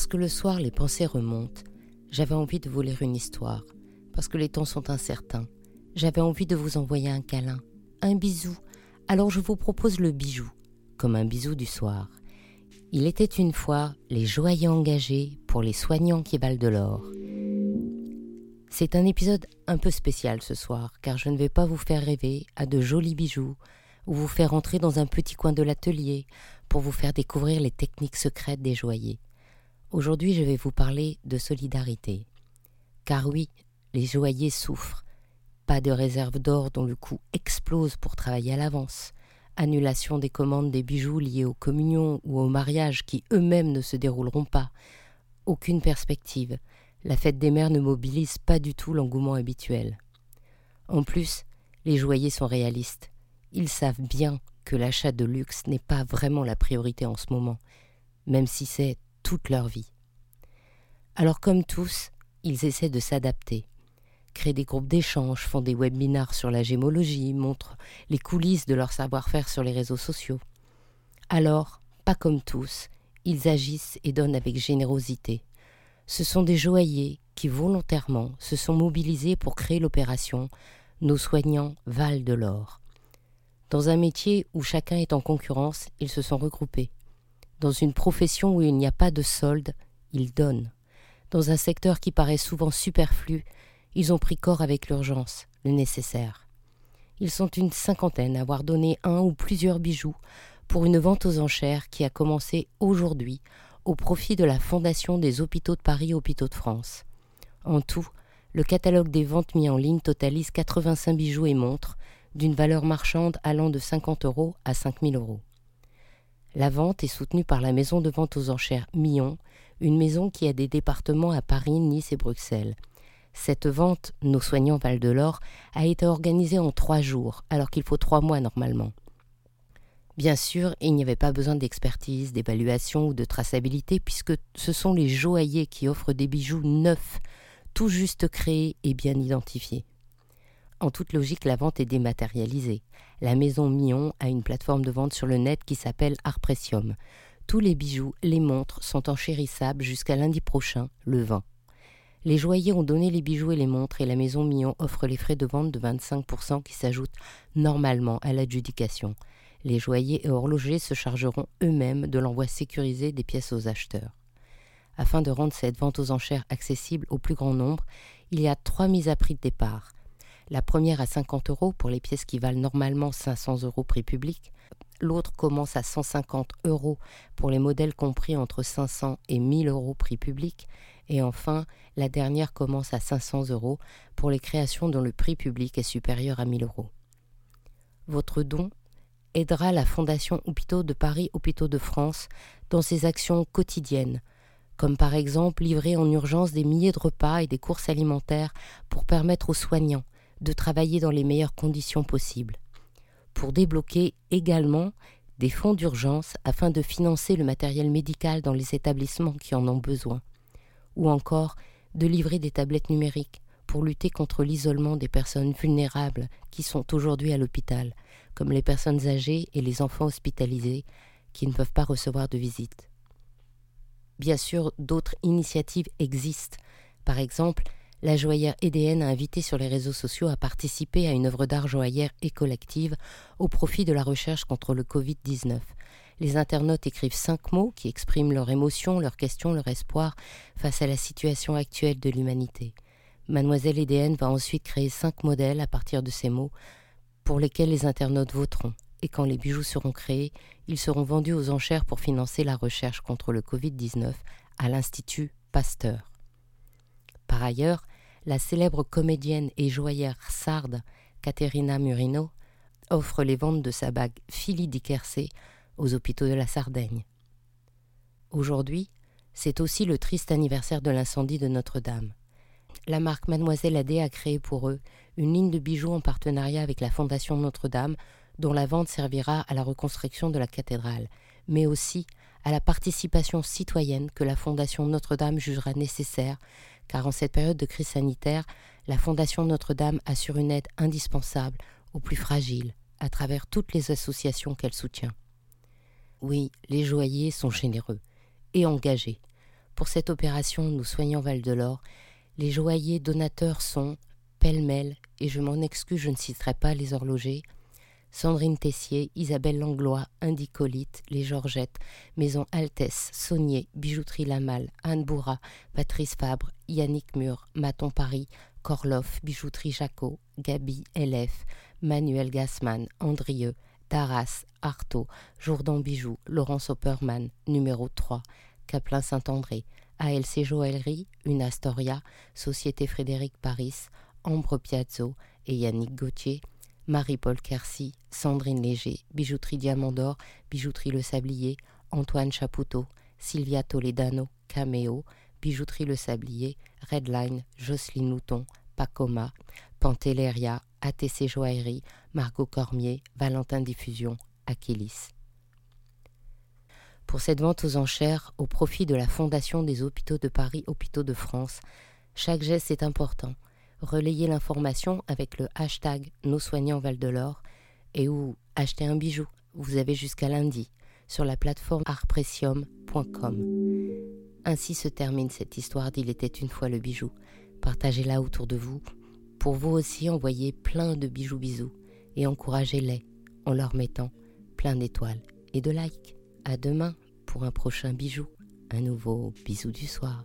Parce que le soir, les pensées remontent, j'avais envie de vous lire une histoire. Parce que les temps sont incertains, j'avais envie de vous envoyer un câlin, un bisou. Alors je vous propose le bijou, comme un bisou du soir. Il était une fois les joyeux engagés pour les soignants qui valent de l'or. C'est un épisode un peu spécial ce soir, car je ne vais pas vous faire rêver à de jolis bijoux, ou vous faire entrer dans un petit coin de l'atelier pour vous faire découvrir les techniques secrètes des joailliers. Aujourd'hui, je vais vous parler de solidarité. Car oui, les joailliers souffrent. Pas de réserve d'or dont le coût explose pour travailler à l'avance. Annulation des commandes des bijoux liés aux communions ou aux mariages qui eux-mêmes ne se dérouleront pas. Aucune perspective. La fête des mères ne mobilise pas du tout l'engouement habituel. En plus, les joailliers sont réalistes. Ils savent bien que l'achat de luxe n'est pas vraiment la priorité en ce moment, même si c'est toute leur vie. Alors comme tous, ils essaient de s'adapter, créent des groupes d'échange, font des webinars sur la gémologie, montrent les coulisses de leur savoir-faire sur les réseaux sociaux. Alors, pas comme tous, ils agissent et donnent avec générosité. Ce sont des joailliers qui volontairement se sont mobilisés pour créer l'opération Nos soignants valent de l'or. Dans un métier où chacun est en concurrence, ils se sont regroupés. Dans une profession où il n'y a pas de solde, ils donnent. Dans un secteur qui paraît souvent superflu, ils ont pris corps avec l'urgence, le nécessaire. Ils sont une cinquantaine à avoir donné un ou plusieurs bijoux pour une vente aux enchères qui a commencé aujourd'hui au profit de la Fondation des hôpitaux de Paris Hôpitaux de France. En tout, le catalogue des ventes mis en ligne totalise 85 bijoux et montres, d'une valeur marchande allant de 50 euros à 5000 euros. La vente est soutenue par la maison de vente aux enchères Millon, une maison qui a des départements à Paris, Nice et Bruxelles. Cette vente, nos soignants Val de l'Or, a été organisée en trois jours, alors qu'il faut trois mois normalement. Bien sûr, il n'y avait pas besoin d'expertise, d'évaluation ou de traçabilité, puisque ce sont les joailliers qui offrent des bijoux neufs, tout juste créés et bien identifiés. En toute logique, la vente est dématérialisée. La maison Mion a une plateforme de vente sur le net qui s'appelle Arpressium. Tous les bijoux, les montres sont enchérissables jusqu'à lundi prochain, le 20. Les joailliers ont donné les bijoux et les montres et la maison Mion offre les frais de vente de 25% qui s'ajoutent normalement à l'adjudication. Les joailliers et horlogers se chargeront eux-mêmes de l'envoi sécurisé des pièces aux acheteurs. Afin de rendre cette vente aux enchères accessible au plus grand nombre, il y a trois mises à prix de départ. La première à 50 euros pour les pièces qui valent normalement 500 euros prix public. L'autre commence à 150 euros pour les modèles compris entre 500 et 1000 euros prix public. Et enfin, la dernière commence à 500 euros pour les créations dont le prix public est supérieur à 1000 euros. Votre don aidera la Fondation Hôpitaux de Paris Hôpitaux de France dans ses actions quotidiennes, comme par exemple livrer en urgence des milliers de repas et des courses alimentaires pour permettre aux soignants de travailler dans les meilleures conditions possibles, pour débloquer également des fonds d'urgence afin de financer le matériel médical dans les établissements qui en ont besoin, ou encore de livrer des tablettes numériques pour lutter contre l'isolement des personnes vulnérables qui sont aujourd'hui à l'hôpital, comme les personnes âgées et les enfants hospitalisés qui ne peuvent pas recevoir de visite. Bien sûr, d'autres initiatives existent. Par exemple, la joaillère EDN a invité sur les réseaux sociaux à participer à une œuvre d'art joaillère et collective au profit de la recherche contre le Covid-19. Les internautes écrivent cinq mots qui expriment leur émotion, leurs questions, leur espoir face à la situation actuelle de l'humanité. Mademoiselle EDN va ensuite créer cinq modèles à partir de ces mots pour lesquels les internautes voteront. Et quand les bijoux seront créés, ils seront vendus aux enchères pour financer la recherche contre le Covid-19 à l'Institut Pasteur. Par ailleurs, la célèbre comédienne et joaillère sarde Caterina Murino offre les ventes de sa bague di aux hôpitaux de la Sardaigne. Aujourd'hui, c'est aussi le triste anniversaire de l'incendie de Notre-Dame. La marque Mademoiselle Adé a créé pour eux une ligne de bijoux en partenariat avec la Fondation Notre-Dame, dont la vente servira à la reconstruction de la cathédrale, mais aussi à la participation citoyenne que la Fondation Notre-Dame jugera nécessaire car en cette période de crise sanitaire, la Fondation Notre-Dame assure une aide indispensable aux plus fragiles à travers toutes les associations qu'elle soutient. Oui, les joailliers sont généreux et engagés. Pour cette opération, nous soignons Val de l'Or. Les joailliers donateurs sont pêle-mêle, et je m'en excuse, je ne citerai pas les horlogers, Sandrine Tessier, Isabelle Langlois, Indicolite, Les Georgettes, Maison Altesse, Saunier, Bijouterie Lamal, Anne Bourra, Patrice Fabre, Yannick Mur, Maton Paris, Corloff, Bijouterie Jacot, Gabi LF, Manuel Gassman, Andrieux, Taras, Artaud, Jourdan Bijoux, Laurence Opperman, numéro 3, Caplin Saint-André, ALC Joaillerie, Une Astoria, Société Frédéric Paris, Ambre Piazzo et Yannick Gauthier, Marie-Paul Kersi, Sandrine Léger, Bijouterie Diamant d'Or, Bijouterie Le Sablier, Antoine Chapoutot, Sylvia Toledano, Cameo, Bijouterie Le Sablier, Redline, Jocelyne Mouton, Pacoma, Pantelleria, ATC Joaillerie, Margot Cormier, Valentin Diffusion, Achilles. Pour cette vente aux enchères, au profit de la Fondation des Hôpitaux de Paris Hôpitaux de France, chaque geste est important – relayez l'information avec le hashtag Nos soignants Val de l'Or et ou achetez un bijou. Vous avez jusqu'à lundi sur la plateforme artprecium.com. Ainsi se termine cette histoire d'Il était une fois le bijou. Partagez-la autour de vous. Pour vous aussi, envoyez plein de bijoux bisous et encouragez-les en leur mettant plein d'étoiles et de likes. À demain pour un prochain bijou, un nouveau bisou du soir.